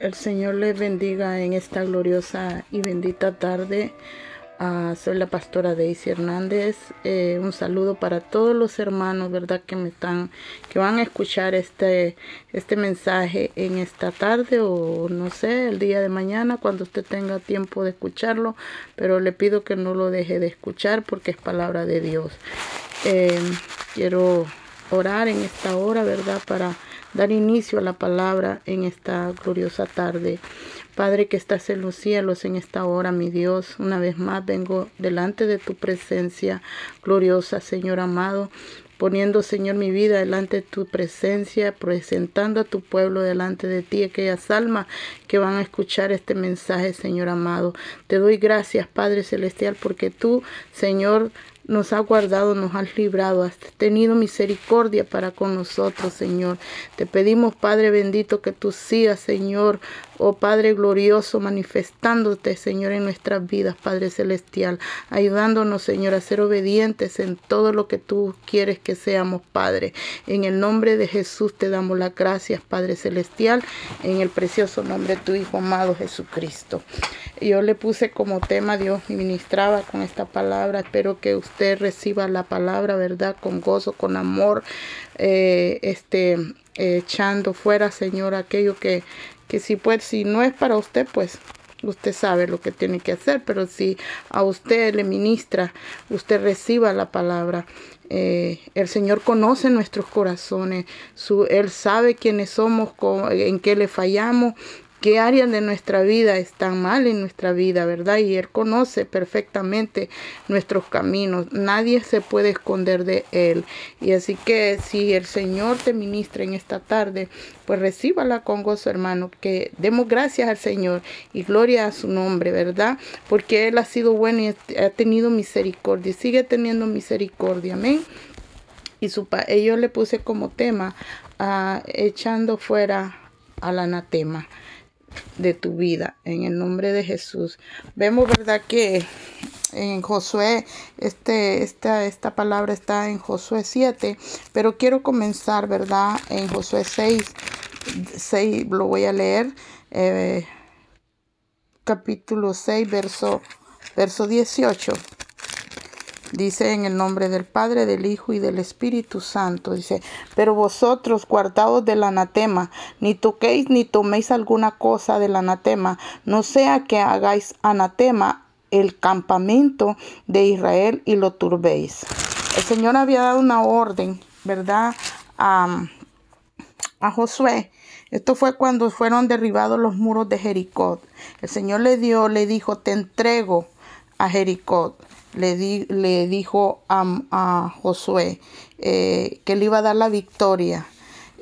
El Señor les bendiga en esta gloriosa y bendita tarde. Ah, soy la pastora Daisy Hernández. Eh, un saludo para todos los hermanos, ¿verdad? Que me están, que van a escuchar este, este mensaje en esta tarde o no sé, el día de mañana cuando usted tenga tiempo de escucharlo. Pero le pido que no lo deje de escuchar porque es palabra de Dios. Eh, quiero orar en esta hora, ¿verdad? Para dar inicio a la palabra en esta gloriosa tarde. Padre que estás en los cielos en esta hora, mi Dios, una vez más vengo delante de tu presencia gloriosa, Señor amado, poniendo, Señor, mi vida delante de tu presencia, presentando a tu pueblo delante de ti, aquellas almas que van a escuchar este mensaje, Señor amado. Te doy gracias, Padre Celestial, porque tú, Señor, nos ha guardado, nos has librado, has tenido misericordia para con nosotros, Señor. Te pedimos, Padre bendito, que tú sigas, Señor, oh Padre glorioso, manifestándote, Señor, en nuestras vidas, Padre celestial, ayudándonos, Señor, a ser obedientes en todo lo que tú quieres que seamos, Padre. En el nombre de Jesús te damos las gracias, Padre celestial, en el precioso nombre de tu Hijo amado Jesucristo. Yo le puse como tema, Dios ministraba con esta palabra, espero que usted reciba la palabra, ¿verdad? Con gozo, con amor, eh, este, echando fuera, Señor, aquello que, que si, pues, si no es para usted, pues usted sabe lo que tiene que hacer, pero si a usted le ministra, usted reciba la palabra. Eh, el Señor conoce nuestros corazones, su, Él sabe quiénes somos, en qué le fallamos qué áreas de nuestra vida están mal en nuestra vida, ¿verdad? Y Él conoce perfectamente nuestros caminos. Nadie se puede esconder de Él. Y así que si el Señor te ministra en esta tarde, pues recíbala con gozo, hermano. Que demos gracias al Señor y gloria a su nombre, ¿verdad? Porque Él ha sido bueno y ha tenido misericordia. Y sigue teniendo misericordia. Amén. Y su, yo le puse como tema ah, echando fuera al anatema de tu vida en el nombre de Jesús. Vemos, ¿verdad? Que en Josué, este, esta, esta palabra está en Josué 7, pero quiero comenzar, ¿verdad? En Josué 6, 6 lo voy a leer, eh, capítulo 6, verso, verso 18. Dice en el nombre del Padre, del Hijo y del Espíritu Santo. Dice, pero vosotros guardaos del anatema, ni toquéis ni toméis alguna cosa del anatema, no sea que hagáis anatema el campamento de Israel y lo turbéis. El Señor había dado una orden, ¿verdad? A, Josué. Esto fue cuando fueron derribados los muros de Jericó. El Señor le dio, le dijo, te entrego a Jericó le, le dijo a, Josué eh, que le iba a dar la victoria.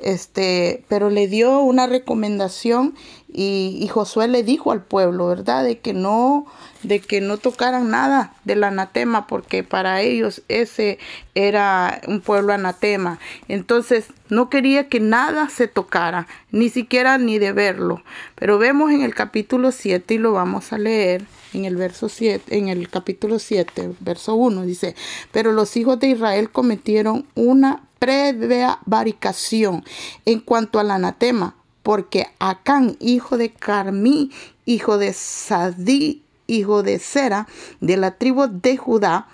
Este, pero le dio una recomendación y, Josué le dijo al pueblo, ¿verdad? De que no, de que no tocaran nada del anatema, porque para ellos ese era un pueblo anatema. Entonces no quería que nada se tocara, ni siquiera ni de verlo. Pero vemos en el capítulo 7 y lo vamos a leer en el verso 7, en el capítulo 7, verso 1, dice, pero los hijos de Israel cometieron una prevaricación en cuanto al anatema, porque Acán, hijo de Carmí, hijo de Sadí, hijo de Sera, de la tribu de Judá,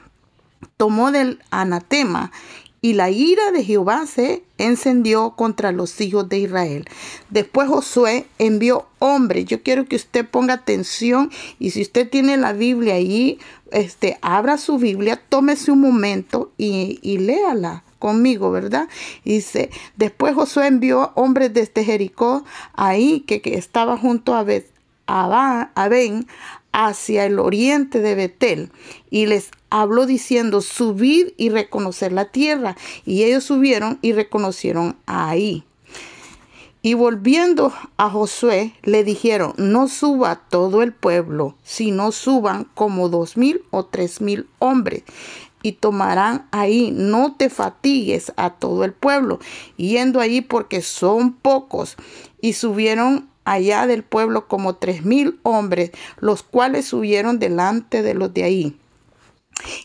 tomó del anatema y la ira de Jehová se encendió contra los hijos de Israel. Después Josué envió hombres. Yo quiero que usted ponga atención y si usted tiene la Biblia ahí, este, abra su Biblia, tómese un momento y, y léala conmigo, ¿verdad? Dice, después Josué envió hombres desde Jericó, ahí que, que estaba junto a, Bet, a, Ben, hacia el oriente de Betel y les habló diciendo, subid y reconocer la tierra. Y ellos subieron y reconocieron ahí. Y volviendo a Josué, le dijeron, no suba todo el pueblo, sino suban como dos mil o tres mil hombres. Y tomarán ahí, no te fatigues a todo el pueblo, yendo allí porque son pocos. Y subieron allá del pueblo como tres mil hombres, los cuales subieron delante de los de ahí.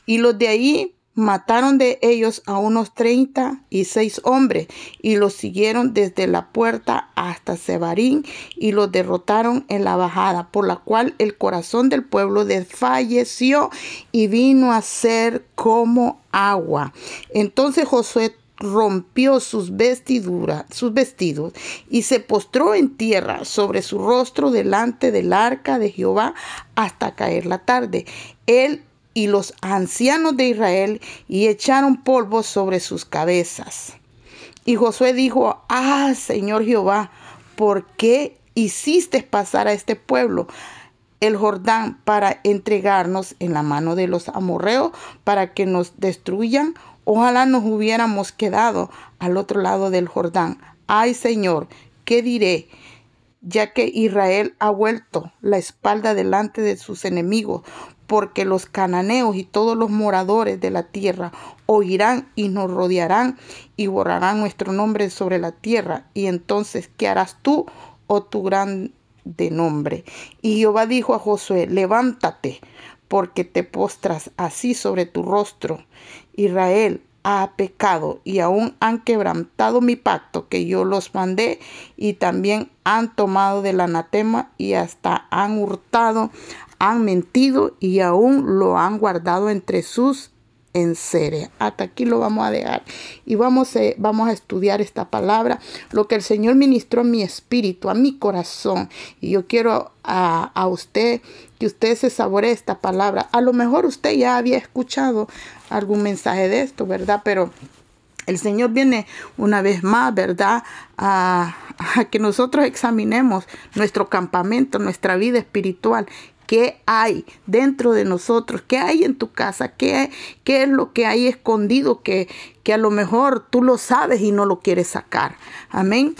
Y los de ahí mataron de ellos a unos treinta y seis hombres y los siguieron desde la puerta hasta Sebarín y los derrotaron en la bajada, por la cual el corazón del pueblo desfalleció y vino a ser como agua. Entonces Josué rompió sus vestiduras, sus vestidos, y se postró en tierra sobre su rostro delante del arca de Jehová hasta caer la tarde. Él y los ancianos de Israel y echaron polvo sobre sus cabezas. Y Josué dijo, ah, Señor Jehová, ¿por qué hiciste pasar a este pueblo el Jordán para entregarnos en la mano de los amorreos para que nos destruyan? Ojalá nos hubiéramos quedado al otro lado del Jordán. Ay, Señor, ¿qué diré? ya que Israel ha vuelto la espalda delante de sus enemigos, porque los cananeos y todos los moradores de la tierra oirán y nos rodearán y borrarán nuestro nombre sobre la tierra. Y entonces, ¿qué harás tú, oh tu grande nombre? Y Jehová dijo a Josué, levántate, porque te postras así sobre tu rostro. Israel, ha pecado y aún han quebrantado mi pacto que yo los mandé y también han tomado del anatema y hasta han hurtado, han mentido y aún lo han guardado entre sus enseres. Hasta aquí lo vamos a dejar y vamos a, vamos a estudiar esta palabra, lo que el Señor ministró a mi espíritu, a mi corazón. Y yo quiero a, a usted que usted se saboree esta palabra. A lo mejor usted ya había escuchado algún mensaje de esto, ¿verdad? Pero el Señor viene una vez más, ¿verdad? A, que nosotros examinemos nuestro campamento, nuestra vida espiritual. ¿Qué hay dentro de nosotros? ¿Qué hay en tu casa? ¿Qué, qué es lo que hay escondido que, que a lo mejor tú lo sabes y no lo quieres sacar? Amén.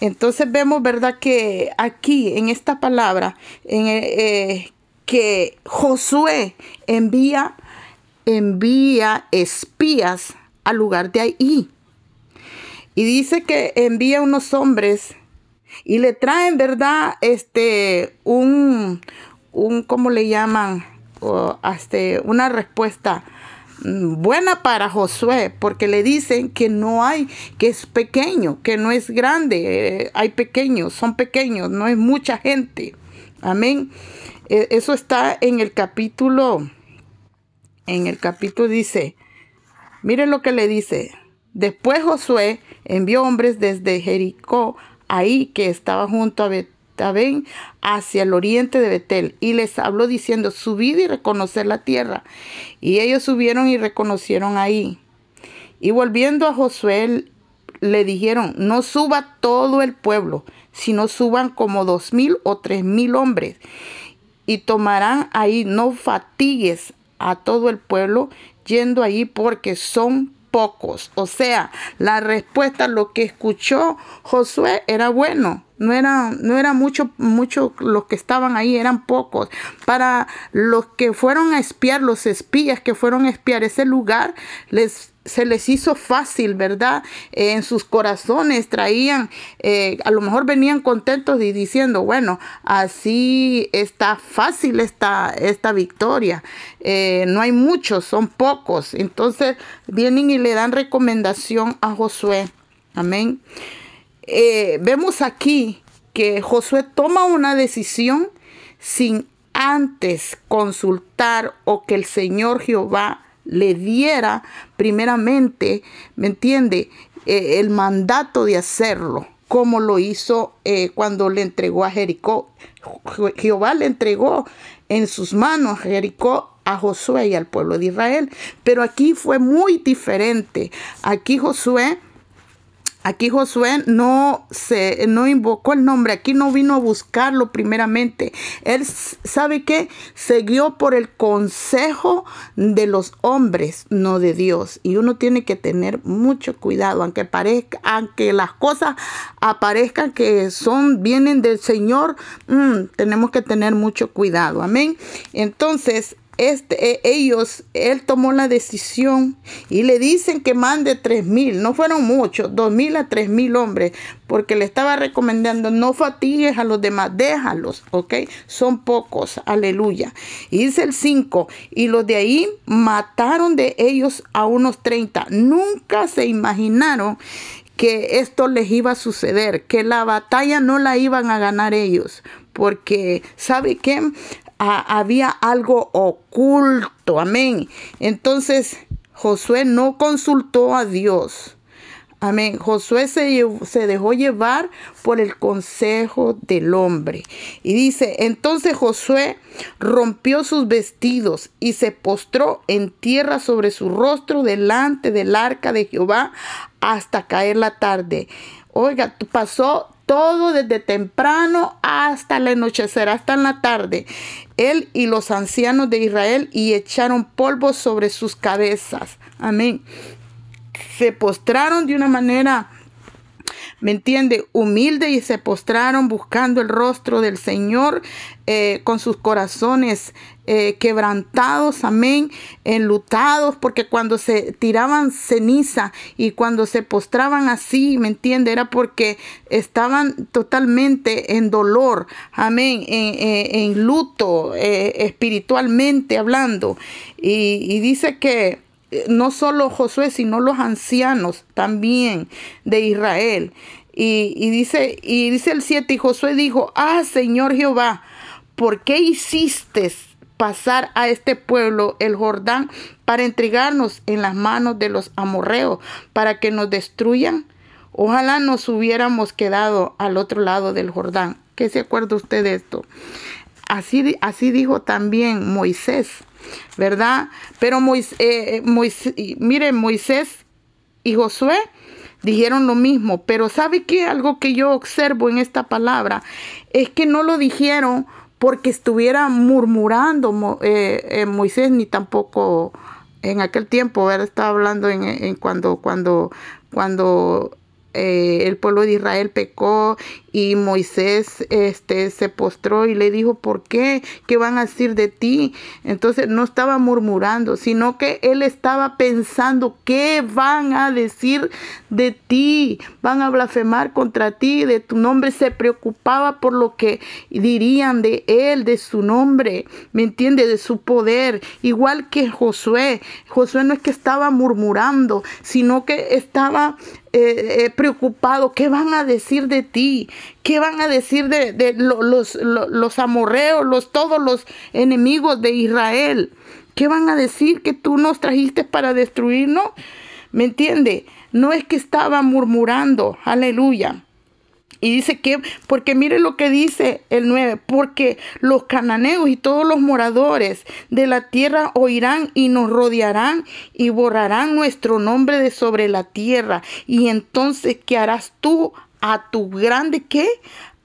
Entonces vemos, ¿verdad? Que aquí en esta palabra, en, eh, que Josué envía envía espías al lugar de ahí. Y dice que envía unos hombres y le traen, ¿verdad? Este, un, un ¿cómo le llaman? este, una respuesta mm, buena para Josué, porque le dicen que no hay, que es pequeño, que no es grande, eh, hay pequeños, son pequeños, no es mucha gente. Amén. E, eso está en el capítulo en el capítulo dice, miren lo que le dice. Después Josué envió hombres desde Jericó, ahí que estaba junto a Hacia el oriente de Betel, y les habló diciendo, subid y reconocer la tierra. Y ellos subieron y reconocieron ahí. Y volviendo a Josué, le dijeron, no suba todo el pueblo, sino suban como dos mil o tres mil hombres. Y tomarán ahí, no fatigues a todo el pueblo yendo allí porque son pocos. O sea, la respuesta, lo que escuchó Josué era bueno. No era, no era mucho, mucho los que estaban ahí, eran pocos. Para los que fueron a espiar, los espías que fueron a espiar ese lugar, les se les hizo fácil, ¿verdad? en sus corazones traían, eh, a lo mejor venían contentos y diciendo, bueno, así está fácil esta, esta victoria. Eh, no hay muchos, son pocos. Entonces vienen y le dan recomendación a Josué. Amén. Eh, vemos aquí que Josué toma una decisión sin antes consultar o que el Señor Jehová le diera primeramente, ¿me entiende? Eh, el mandato de hacerlo, como lo hizo eh, cuando le entregó a Jericó. Jehová le entregó en sus manos Jericó a Josué y al pueblo de Israel. Pero aquí fue muy diferente. Aquí Josué Aquí Josué no se no invocó el nombre, aquí no vino a buscarlo primeramente. Él sabe que siguió por el consejo de los hombres, no de Dios. Y uno tiene que tener mucho cuidado, aunque parezca, aunque las cosas aparezcan que son vienen del Señor, mm, tenemos que tener mucho cuidado. Amén. Entonces, este, e, ellos, él tomó la decisión y le dicen que mande tres mil, no fueron muchos, dos mil a tres mil hombres, porque le estaba recomendando no fatigues a los demás, déjalos, ¿ok? Son pocos, aleluya. Y dice el 5, y los de ahí mataron de ellos a unos 30. Nunca se imaginaron que esto les iba a suceder, que la batalla no la iban a ganar ellos, porque ¿sabe había algo oculto, amén. Entonces Josué no consultó a Dios. Amén. Josué se, se, dejó llevar por el consejo del hombre. Y dice, entonces Josué rompió sus vestidos y se postró en tierra sobre su rostro delante del arca de Jehová hasta caer la tarde. Oiga, pasó todo desde temprano hasta el anochecer, hasta en la tarde. Él y los ancianos de Israel y echaron polvo sobre sus cabezas. Amén. Se postraron de una manera ¿me entiende? Humilde y se postraron buscando el rostro del Señor eh, con sus corazones eh, quebrantados, amén, enlutados, porque cuando se tiraban ceniza y cuando se postraban así, ¿me entiende? Era porque estaban totalmente en dolor, amén, en, luto, eh, espiritualmente hablando. y dice que no solo Josué, sino los ancianos también de Israel. Y, dice, y dice el 7, y Josué dijo, ah, Señor Jehová, ¿por qué hiciste pasar a este pueblo el Jordán para entregarnos en las manos de los amorreos, para que nos destruyan? Ojalá nos hubiéramos quedado al otro lado del Jordán. ¿Qué se acuerda usted de esto? Así, así dijo también Moisés. ¿Verdad? Pero Moisés, eh, miren, Moisés y Josué dijeron lo mismo, pero ¿sabe qué? Algo que yo observo en esta palabra es que no lo dijeron porque estuviera murmurando eh, eh, Moisés ni tampoco en aquel tiempo, ¿verdad? Estaba hablando en cuando, cuando, cuando eh, el pueblo de Israel pecó y Moisés este, se postró y le dijo, ¿por qué? ¿Qué van a decir de ti? Entonces no estaba murmurando, sino que él estaba pensando, ¿qué van a decir de ti? Van a blasfemar contra ti, de tu nombre. Se preocupaba por lo que dirían de él, de su nombre, ¿me entiende? De su poder. Igual que Josué. Josué no es que estaba murmurando, sino que estaba eh, eh, preocupado, ¿qué van a decir de ti? ¿Qué van a decir de, los, los, amorreos, los, todos los enemigos de Israel? ¿Qué van a decir que tú nos trajiste para destruirnos? ¿Me entiende? No es que estaba murmurando, aleluya. Y dice que, porque mire lo que dice el 9, porque los cananeos y todos los moradores de la tierra oirán y nos rodearán y borrarán nuestro nombre de sobre la tierra. Y entonces, ¿qué harás tú a tu grande qué?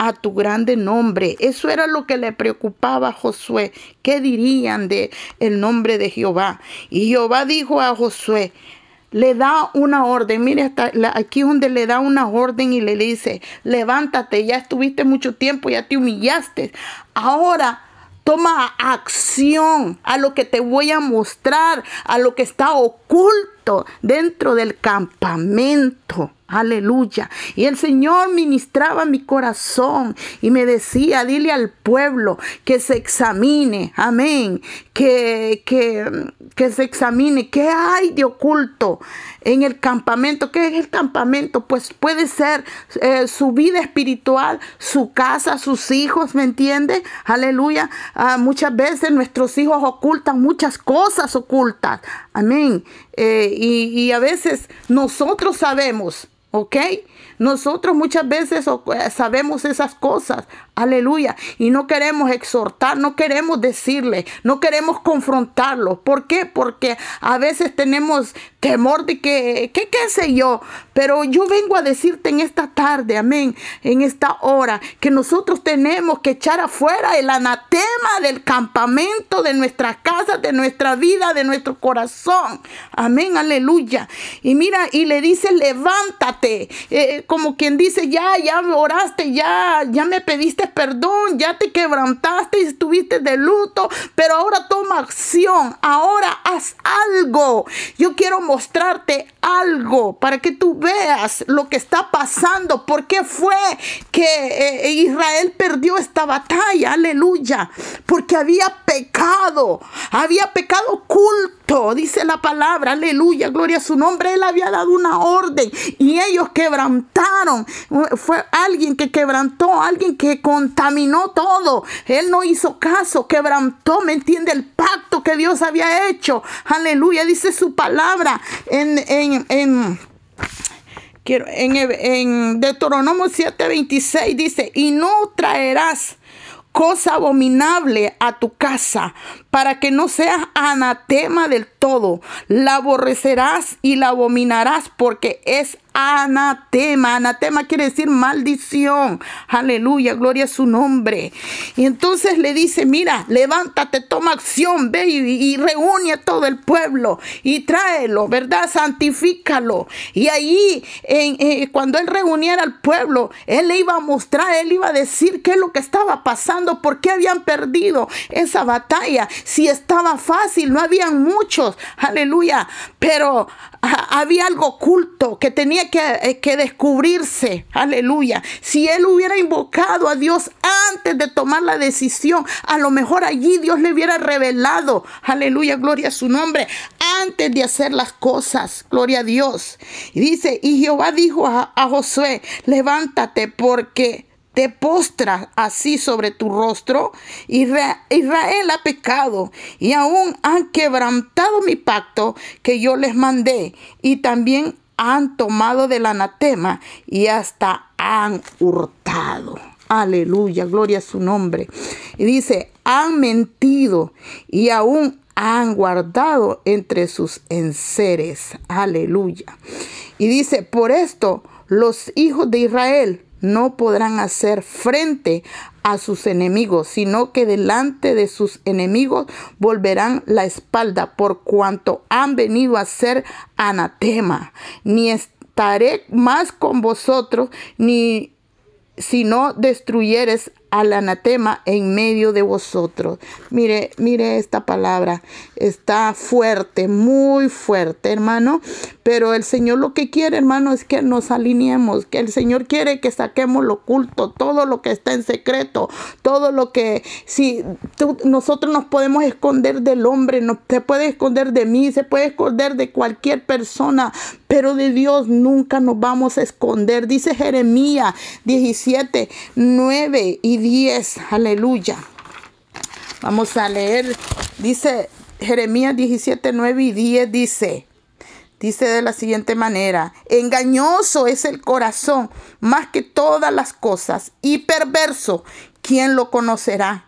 a tu grande nombre. Eso era lo que le preocupaba a Josué. ¿Qué dirían de el nombre de Jehová? Y Jehová dijo a Josué, le da una orden. Mire, hasta aquí donde le da una orden y le dice, levántate, ya estuviste mucho tiempo, ya te humillaste. Ahora toma acción a lo que te voy a mostrar, a lo que está oculto dentro del campamento. Aleluya. Y el Señor ministraba mi corazón y me decía, dile al pueblo que se examine, amén, que, que, que se examine, qué hay de oculto en el campamento. ¿Qué es el campamento? Pues puede ser eh, su vida espiritual, su casa, sus hijos, ¿me entiende? Aleluya. Ah, muchas veces nuestros hijos ocultan muchas cosas ocultas. Amén. Eh, y, y a veces nosotros sabemos ¿Ok? Nosotros muchas veces eh, sabemos esas cosas, aleluya, y no queremos exhortar, no queremos decirle, no queremos confrontarlo. ¿Por qué? Porque a veces tenemos temor de que, ¿qué, qué sé yo? Pero yo vengo a decirte en esta tarde, amén, en esta hora, que nosotros tenemos que echar afuera el anatema del campamento de nuestra casa, de nuestra vida, de nuestro corazón. Amén, aleluya. Y mira, y le dice, levántate. Eh, como quien dice, ya, ya oraste, ya, ya me pediste perdón, ya te quebrantaste y estuviste de luto, pero ahora toma acción, ahora haz algo. Yo quiero mostrarte algo para que tú veas lo que está pasando, por qué fue que eh, Israel perdió esta batalla, aleluya, porque había pecado, había pecado dice la palabra, aleluya, gloria a su nombre, él había dado una orden y ellos quebrantaron, fue alguien que quebrantó, alguien que contaminó todo, él no hizo caso, quebrantó, ¿me entiende? El pacto que Dios había hecho, aleluya, dice su palabra en, en, en en, en Deuteronomio 7:26 dice, y no traerás cosa abominable a tu casa, para que no seas anatema del todo. La aborrecerás y la abominarás porque es anatema. Anatema quiere decir maldición. Aleluya, gloria a su nombre. Y entonces le dice, mira, levántate, toma acción, ve y, reúne a todo el pueblo y tráelo, ¿verdad? Santifícalo. Y ahí, eh, cuando él reuniera al pueblo, él le iba a mostrar, él iba a decir qué es lo que estaba pasando, por qué habían perdido esa batalla. Si estaba fácil, no habían muchos, aleluya, pero había algo oculto que tenía que, eh, que, descubrirse. Aleluya. Si él hubiera invocado a Dios antes de tomar la decisión, a lo mejor allí Dios le hubiera revelado. Aleluya, gloria a su nombre. Antes de hacer las cosas. Gloria a Dios. Y dice, y Jehová dijo a, a Josué, levántate porque te postras así sobre tu rostro. Israel ha pecado y aún han quebrantado mi pacto que yo les mandé y también han tomado del anatema y hasta han hurtado. Aleluya, gloria a su nombre. Y dice, han mentido y aún han guardado entre sus enseres. Aleluya. Y dice, por esto los hijos de Israel no podrán hacer frente a sus enemigos, sino que delante de sus enemigos volverán la espalda por cuanto han venido a ser anatema. Ni estaré más con vosotros, ni si no destruyeres al anatema en medio de vosotros. Mire, mire esta palabra. Está fuerte, muy fuerte, hermano. Pero el Señor lo que quiere, hermano, es que nos alineemos. Que el Señor quiere que saquemos lo oculto, todo lo que está en secreto, todo lo que, si nosotros nos podemos esconder del hombre, no, se puede esconder de mí, se puede esconder de cualquier persona, pero de Dios nunca nos vamos a esconder. Dice Jeremías 17, 9 y 10. Aleluya. Vamos a leer. Dice Jeremías 17, 9 y 10. Dice. Dice de la siguiente manera, engañoso es el corazón más que todas las cosas y perverso, ¿quién lo conocerá?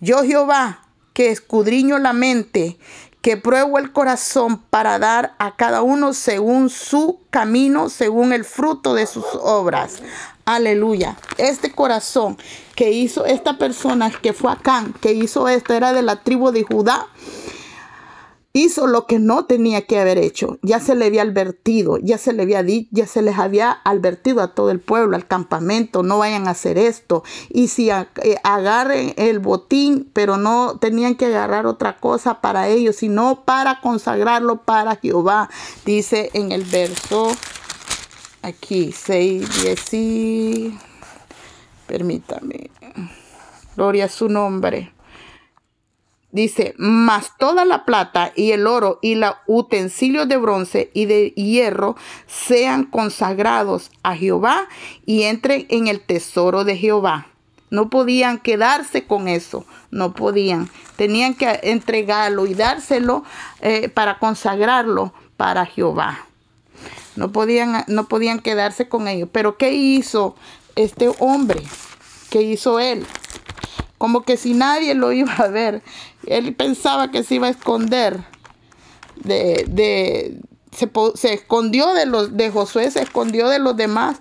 Yo Jehová, que escudriño la mente, que pruebo el corazón para dar a cada uno según su camino, según el fruto de sus obras. Aleluya. Este corazón que hizo esta persona que fue acá, que hizo esto, era de la tribu de Judá. Hizo lo que no tenía que haber hecho. Ya se le había advertido, ya se le había ya se les había advertido a todo el pueblo, al campamento, no vayan a hacer esto. Y si eh, agarren el botín, pero no tenían que agarrar otra cosa para ellos, sino para consagrarlo para Jehová. Dice en el verso aquí 6, 10 y... Permítame. Gloria a su nombre. Dice, mas toda la plata y el oro y los utensilios de bronce y de hierro sean consagrados a Jehová y entren en el tesoro de Jehová. No podían quedarse con eso, no podían. Tenían que entregarlo y dárselo eh, para consagrarlo para Jehová. No podían, no podían quedarse con ellos. Pero ¿qué hizo este hombre? ¿Qué hizo él? Como que si nadie lo iba a ver. Él pensaba que se iba a esconder. De, de, se, se escondió de los de Josué, se escondió de los demás,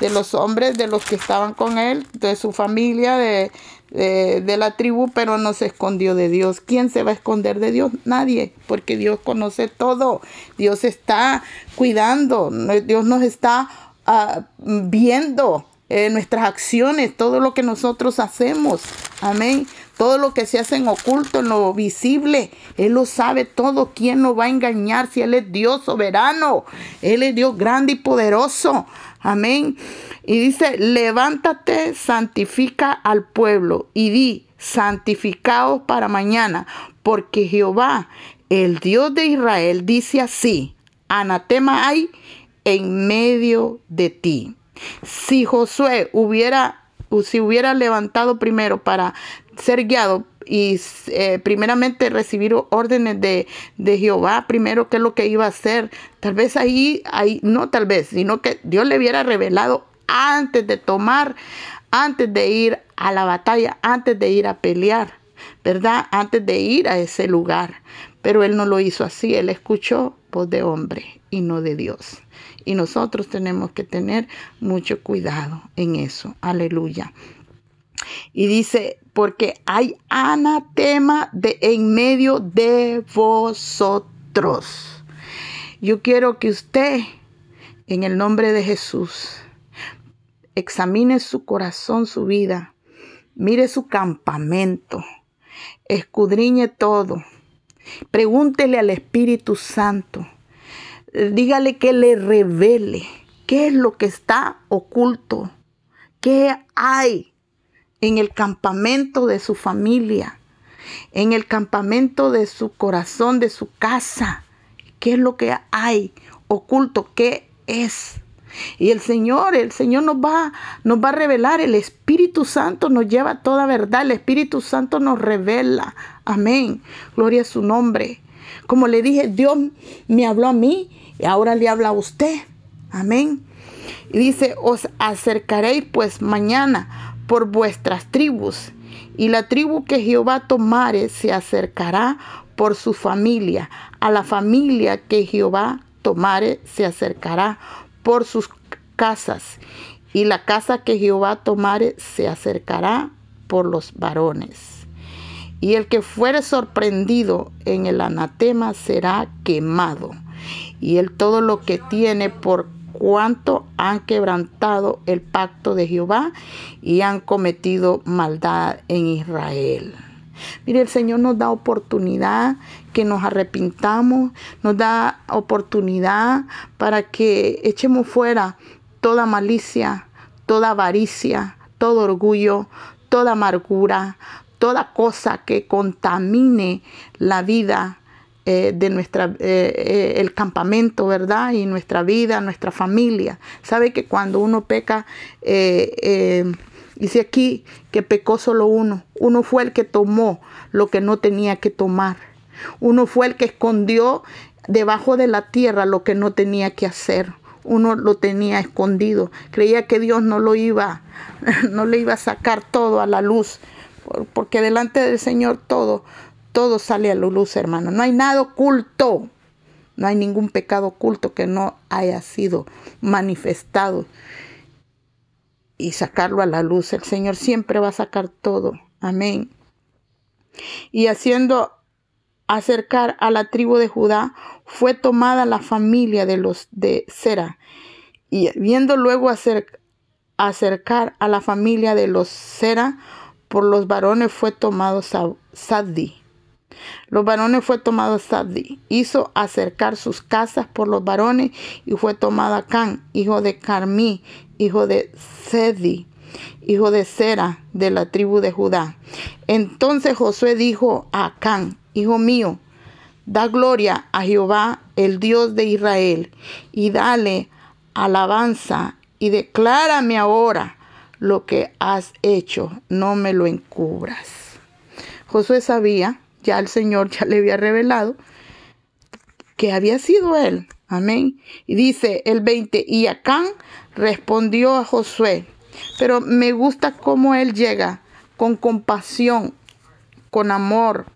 de los hombres, de los que estaban con él, de su familia, de, de, la tribu, pero no se escondió de Dios. ¿Quién se va a esconder de Dios? Nadie, porque Dios conoce todo. Dios está cuidando, Dios nos está ah, viendo eh, nuestras acciones, todo lo que nosotros hacemos. Amén. Todo lo que se hace en oculto, en lo visible, Él lo sabe todo. ¿Quién nos va a engañar si Él es Dios soberano? Él es Dios grande y poderoso. Amén. Y dice, levántate, santifica al pueblo y di, santificaos para mañana, porque Jehová, el Dios de Israel, dice así, anatema hay en medio de ti. Si Josué hubiera, si hubiera levantado primero para ser guiado y eh, primeramente recibir órdenes de, de, Jehová, primero qué es lo que iba a hacer, tal vez ahí, ahí, no tal vez, sino que Dios le hubiera revelado antes de tomar, antes de ir a la batalla, antes de ir a pelear, ¿verdad? Antes de ir a ese lugar. Pero él no lo hizo así, él escuchó voz de hombre y no de Dios. Y nosotros tenemos que tener mucho cuidado en eso. Aleluya. Y dice, porque hay anatema de en medio de vosotros. Yo quiero que usted, en el nombre de Jesús, examine su corazón, su vida, mire su campamento, escudriñe todo, pregúntele al Espíritu Santo dígale que le revele qué es lo que está oculto, qué hay en el campamento de su familia, en el campamento de su corazón, de su casa, qué es lo que hay oculto, qué es. Y el Señor, el Señor nos va, nos va a revelar, el Espíritu Santo nos lleva toda verdad, el Espíritu Santo nos revela. Amén. Gloria a su nombre. Como le dije, Dios me habló a mí y ahora le habla a usted. Amén. Y dice, os acercaréis pues mañana por vuestras tribus. Y la tribu que Jehová tomare se acercará por su familia. A la familia que Jehová tomare se acercará por sus casas. Y la casa que Jehová tomare se acercará por los varones. Y el que fuere sorprendido en el anatema será quemado. Y él todo lo que tiene por cuanto han quebrantado el pacto de Jehová y han cometido maldad en Israel. Mire, el Señor nos da oportunidad que nos arrepintamos, nos da oportunidad para que echemos fuera toda malicia, toda avaricia, todo orgullo, toda amargura, toda cosa que contamine la vida eh, de nuestra, eh, eh, el campamento, ¿verdad? Y nuestra vida, nuestra familia. Sabe que cuando uno peca, dice aquí que pecó solo uno. Uno fue el que tomó lo que no tenía que tomar. Uno fue el que escondió debajo de la tierra lo que no tenía que hacer uno lo tenía escondido. Creía que Dios no lo iba, no le iba a sacar todo a la luz porque delante del Señor todo, todo sale a la luz, hermano. No hay nada oculto. No hay ningún pecado oculto que no haya sido manifestado y sacarlo a la luz. El Señor siempre va a sacar todo. Amén. Y haciendo acercar a la tribu de Judá, fue tomada la familia de los de Sera. Y viendo luego acercar a la familia de los Sera, por los varones fue tomado Saddi. Los varones fue tomado Saddi. Hizo acercar sus casas por los varones y fue tomado Acán, hijo de Carmí, hijo de Sedi, hijo de Sera, de la tribu de Judá. Entonces Josué dijo a Acán, hijo mío, da gloria a Jehová, el Dios de Israel, y dale alabanza y declárame ahora lo que has hecho, no me lo encubras. Josué sabía, ya el Señor ya le había revelado, que había sido él. Amén. Y dice el 20, y Acán respondió a Josué, pero me gusta cómo él llega con compasión, con amor.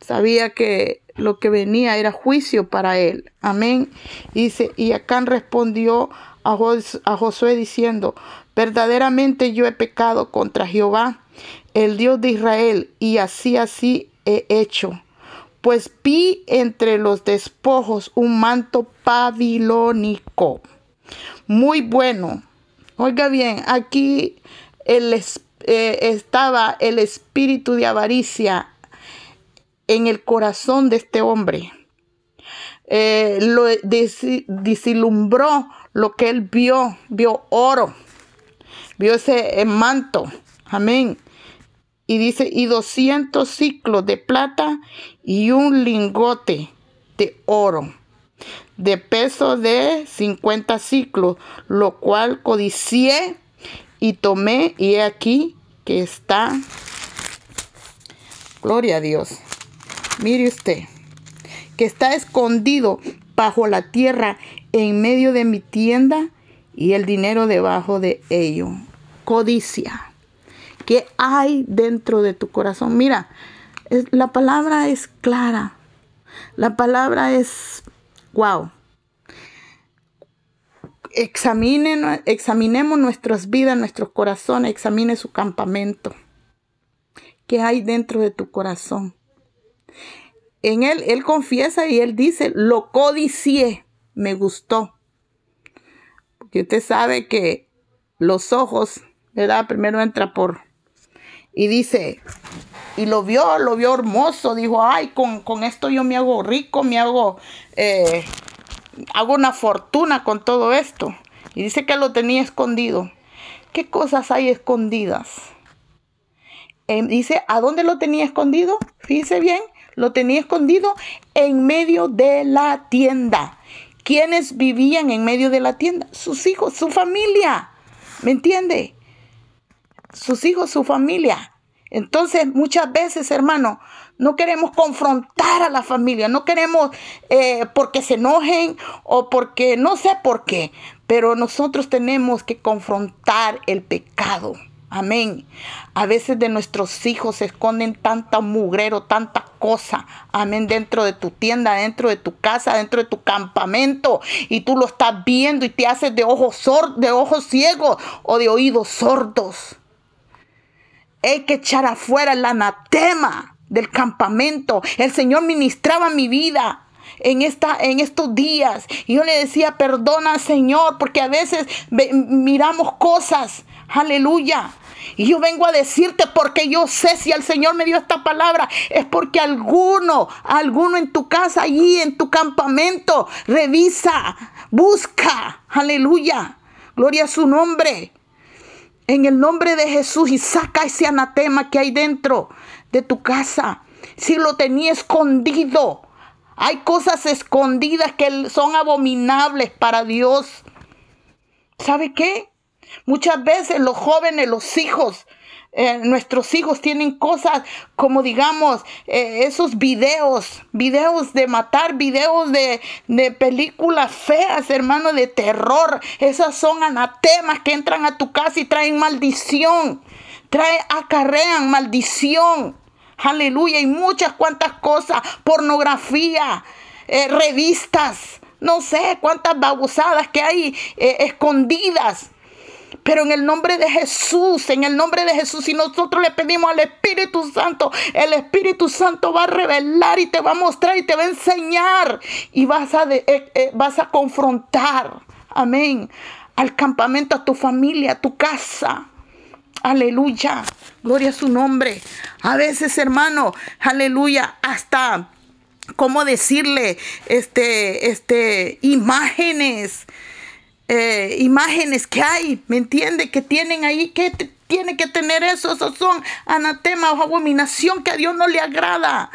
Sabía que lo que venía era juicio para él. Amén. Y dice, y Acán respondió a, a Josué diciendo, Verdaderamente yo he pecado contra Jehová, el Dios de Israel, y así así he hecho. Pues vi entre los despojos un manto babilónico, muy bueno. Oiga bien, aquí el, eh, estaba el espíritu de avaricia en el corazón de este hombre. Eh, lo disilumbró lo que él vio, vio oro, vio ese manto, amén. Y dice, y 200 ciclos de plata y un lingote de oro, de peso de 50 ciclos, lo cual codicié y tomé, y he aquí que está, gloria a Dios, mire usted, que está escondido bajo la tierra en medio de mi tienda y el dinero debajo de ello. Codicia. ¿Qué hay dentro de tu corazón? Mira, la palabra es clara. La palabra es, wow. Examinemos nuestras vidas, nuestros corazones, examine su campamento. ¿Qué hay dentro de tu corazón? En él, él confiesa y él dice, lo codicié, me gustó. Porque usted sabe que los ojos, ¿verdad? Primero entra por, y dice, y lo vio, lo vio hermoso, dijo, ay, con, con esto yo me hago rico, me hago, eh, hago una fortuna con todo esto. Y dice que lo tenía escondido. ¿Qué cosas hay escondidas? Dice, ¿a dónde lo tenía escondido? Fíjese bien, lo tenía escondido en medio de la tienda. ¿Quiénes vivían en medio de la tienda? Sus hijos, su familia. ¿Me entiende? Sus hijos, su familia. Entonces, muchas veces, hermano, no queremos confrontar a la familia, no queremos eh, porque se enojen o porque no sé por qué, pero nosotros tenemos que confrontar el pecado. Amén. A veces de nuestros hijos se esconden tanta mugrero, tanta cosa. Amén. Dentro de tu tienda, dentro de tu casa, dentro de tu campamento. Y tú lo estás viendo y te haces de ojos, de ojos ciegos o de oídos sordos. Hay que echar afuera el anatema del campamento. El Señor ministraba mi vida en, esta, en estos días. Y yo le decía, perdona Señor, porque a veces miramos cosas. Aleluya. Y yo vengo a decirte porque yo sé si el Señor me dio esta palabra, es porque alguno, alguno en tu casa, allí en tu campamento, revisa, busca, aleluya, gloria a su nombre. En el nombre de Jesús y saca ese anatema que hay dentro de tu casa. Si lo tenía escondido, hay cosas escondidas que son abominables para Dios. ¿Sabe qué? Muchas veces los jóvenes, los hijos, eh, nuestros hijos tienen cosas como digamos eh, esos videos, videos de matar, videos de, de películas feas, hermano, de terror. Esas son anatemas que entran a tu casa y traen maldición. Trae, acarrean maldición. Aleluya. Y muchas cuantas cosas. Pornografía, eh, revistas. No sé cuántas babosadas que hay escondidas pero en el nombre de Jesús, en el nombre de Jesús, si nosotros le pedimos al Espíritu Santo, el Espíritu Santo va a revelar y te va a mostrar y te va a enseñar y vas a, eh, eh, vas a confrontar, amén, al campamento, a tu familia, a tu casa. Aleluya, gloria a su nombre. A veces, hermano, aleluya, hasta, ¿cómo decirle? Este, este, imágenes eh, imágenes que hay, ¿me entiende? Que tienen ahí, que tiene que tener eso, esos son anatema o abominación que a Dios no le agrada.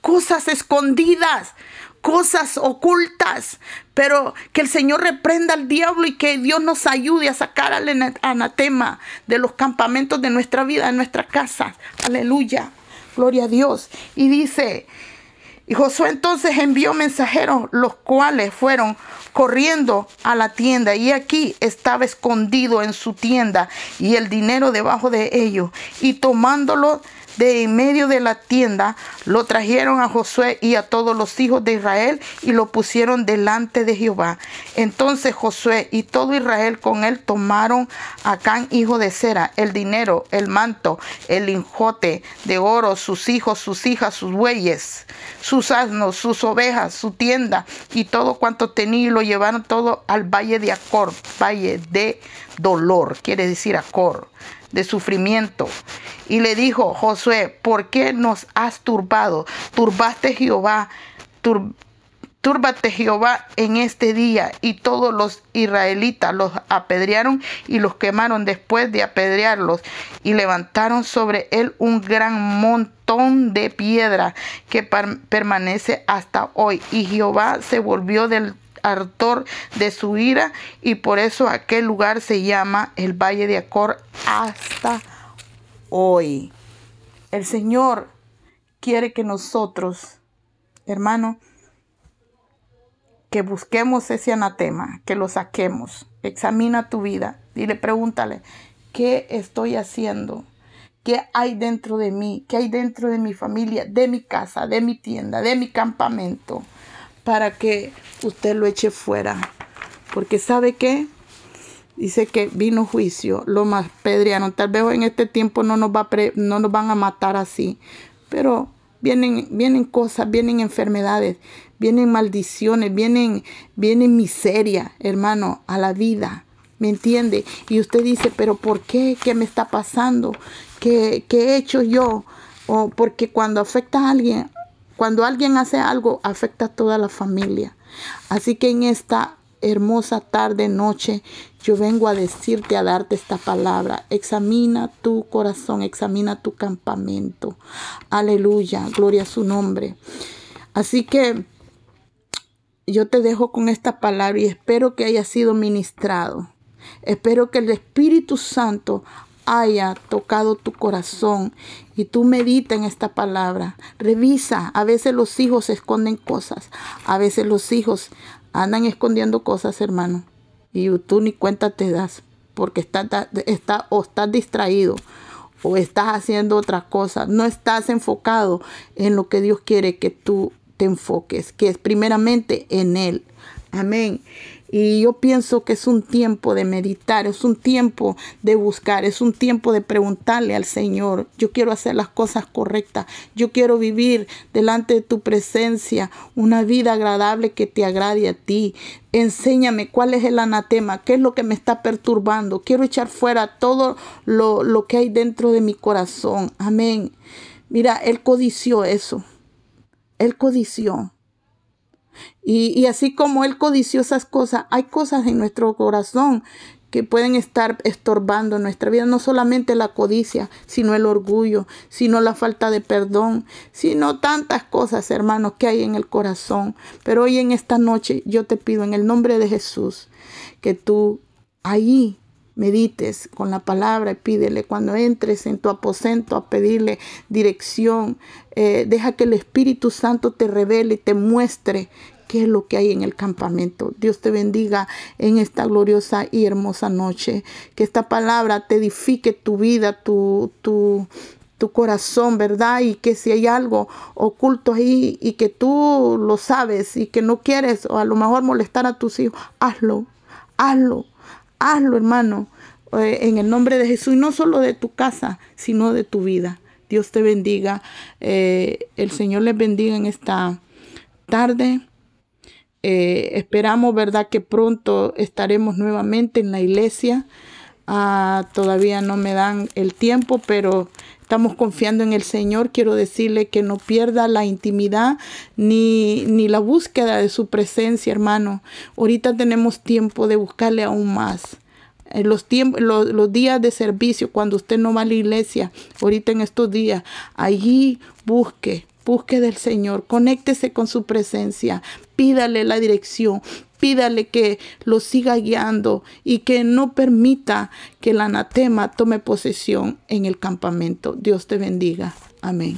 Cosas escondidas, cosas ocultas, pero que el Señor reprenda al diablo y que Dios nos ayude a sacar al anatema de los campamentos de nuestra vida, de nuestra casa. Aleluya. Gloria a Dios. Y dice, y Josué entonces envió mensajeros, los cuales fueron corriendo a la tienda y aquí estaba escondido en su tienda y el dinero debajo de ellos y tomándolo de en medio de la tienda, lo trajeron a Josué y a todos los hijos de Israel y lo pusieron delante de Jehová. Entonces Josué y todo Israel con él tomaron a Can, hijo de Sera, el dinero, el manto, el linjote de oro, sus hijos, sus hijas, sus bueyes, sus asnos, sus ovejas, su tienda y todo cuanto tenía y lo llevaron todo al valle de Acor, valle de dolor, quiere decir Acor de sufrimiento. Y le dijo, Josué, ¿por qué nos has turbado? Turbaste Jehová, túrbate Jehová en este día. Y todos los israelitas los apedrearon y los quemaron después de apedrearlos. Y levantaron sobre él un gran montón de piedra que permanece hasta hoy. Y Jehová se volvió del ardor de su ira y por eso aquel lugar se llama el Valle de Acor hasta hoy. El Señor quiere que nosotros, hermano, que busquemos ese anatema, que lo saquemos. Examina tu vida. Dile, pregúntale, ¿qué estoy haciendo? ¿Qué hay dentro de mí? ¿Qué hay dentro de mi familia, de mi casa, de mi tienda, de mi campamento? Para que usted lo eche fuera. Porque sabe qué? Dice que vino juicio, lo más pedriano. Tal vez en este tiempo no nos, va no nos van a matar así, pero vienen, vienen cosas, vienen enfermedades, vienen maldiciones, vienen, vienen miseria, hermano, a la vida. ¿Me entiende? Y usted dice, pero ¿por qué? ¿Qué me está pasando? ¿Qué, qué he hecho yo? O porque cuando afecta a alguien, cuando alguien hace algo, afecta a toda la familia. Así que en esta hermosa tarde, noche, yo vengo a decirte, a darte esta palabra. Examina tu corazón, examina tu campamento. Aleluya, gloria a su nombre. Así que yo te dejo con esta palabra y espero que haya sido ministrado. Espero que el Espíritu Santo haya tocado tu corazón y tú medita en esta palabra. Revisa, a veces los hijos esconden cosas, a veces los hijos andan escondiendo cosas, hermano, y tú ni cuenta te das porque estás está, o estás distraído o estás haciendo otra cosa, no estás enfocado en lo que Dios quiere que tú te enfoques, que es primeramente en Él. Amén. Y yo pienso que es un tiempo de meditar, es un tiempo de buscar, es un tiempo de preguntarle al Señor, yo quiero hacer las cosas correctas, yo quiero vivir delante de tu presencia una vida agradable que te agrade a ti. Enséñame cuál es el anatema, qué es lo que me está perturbando. Quiero echar fuera todo lo, lo que hay dentro de mi corazón. Amén. Mira, Él codició eso. Él codició. Y, así como Él codició esas cosas, hay cosas en nuestro corazón que pueden estar estorbando nuestra vida, no solamente la codicia, sino el orgullo, sino la falta de perdón, sino tantas cosas, hermanos, que hay en el corazón. Pero hoy en esta noche yo te pido en el nombre de Jesús que tú ahí medites con la palabra y pídele cuando entres en tu aposento a pedirle dirección. Eh, deja que el Espíritu Santo te revele y te muestre qué es lo que hay en el campamento. Dios te bendiga en esta gloriosa y hermosa noche. Que esta palabra te edifique tu vida, tu, tu, tu corazón, ¿verdad? Y que si hay algo oculto ahí y que tú lo sabes y que no quieres o a lo mejor molestar a tus hijos, hazlo, hazlo, hazlo, hermano, eh, en el nombre de Jesús y no solo de tu casa, sino de tu vida. Dios te bendiga. Eh, el Señor les bendiga en esta tarde. Eh, esperamos, ¿verdad?, que pronto estaremos nuevamente en la iglesia. Ah, todavía no me dan el tiempo, pero estamos confiando en el Señor. Quiero decirle que no pierda la intimidad ni, ni la búsqueda de su presencia, hermano. Ahorita tenemos tiempo de buscarle aún más. En los, los, los, días de servicio, cuando usted no va a la iglesia, ahorita en estos días, allí busque, busque del Señor, conéctese con su presencia, pídale la dirección, pídale que lo siga guiando y que no permita que el anatema tome posesión en el campamento. Dios te bendiga. Amén.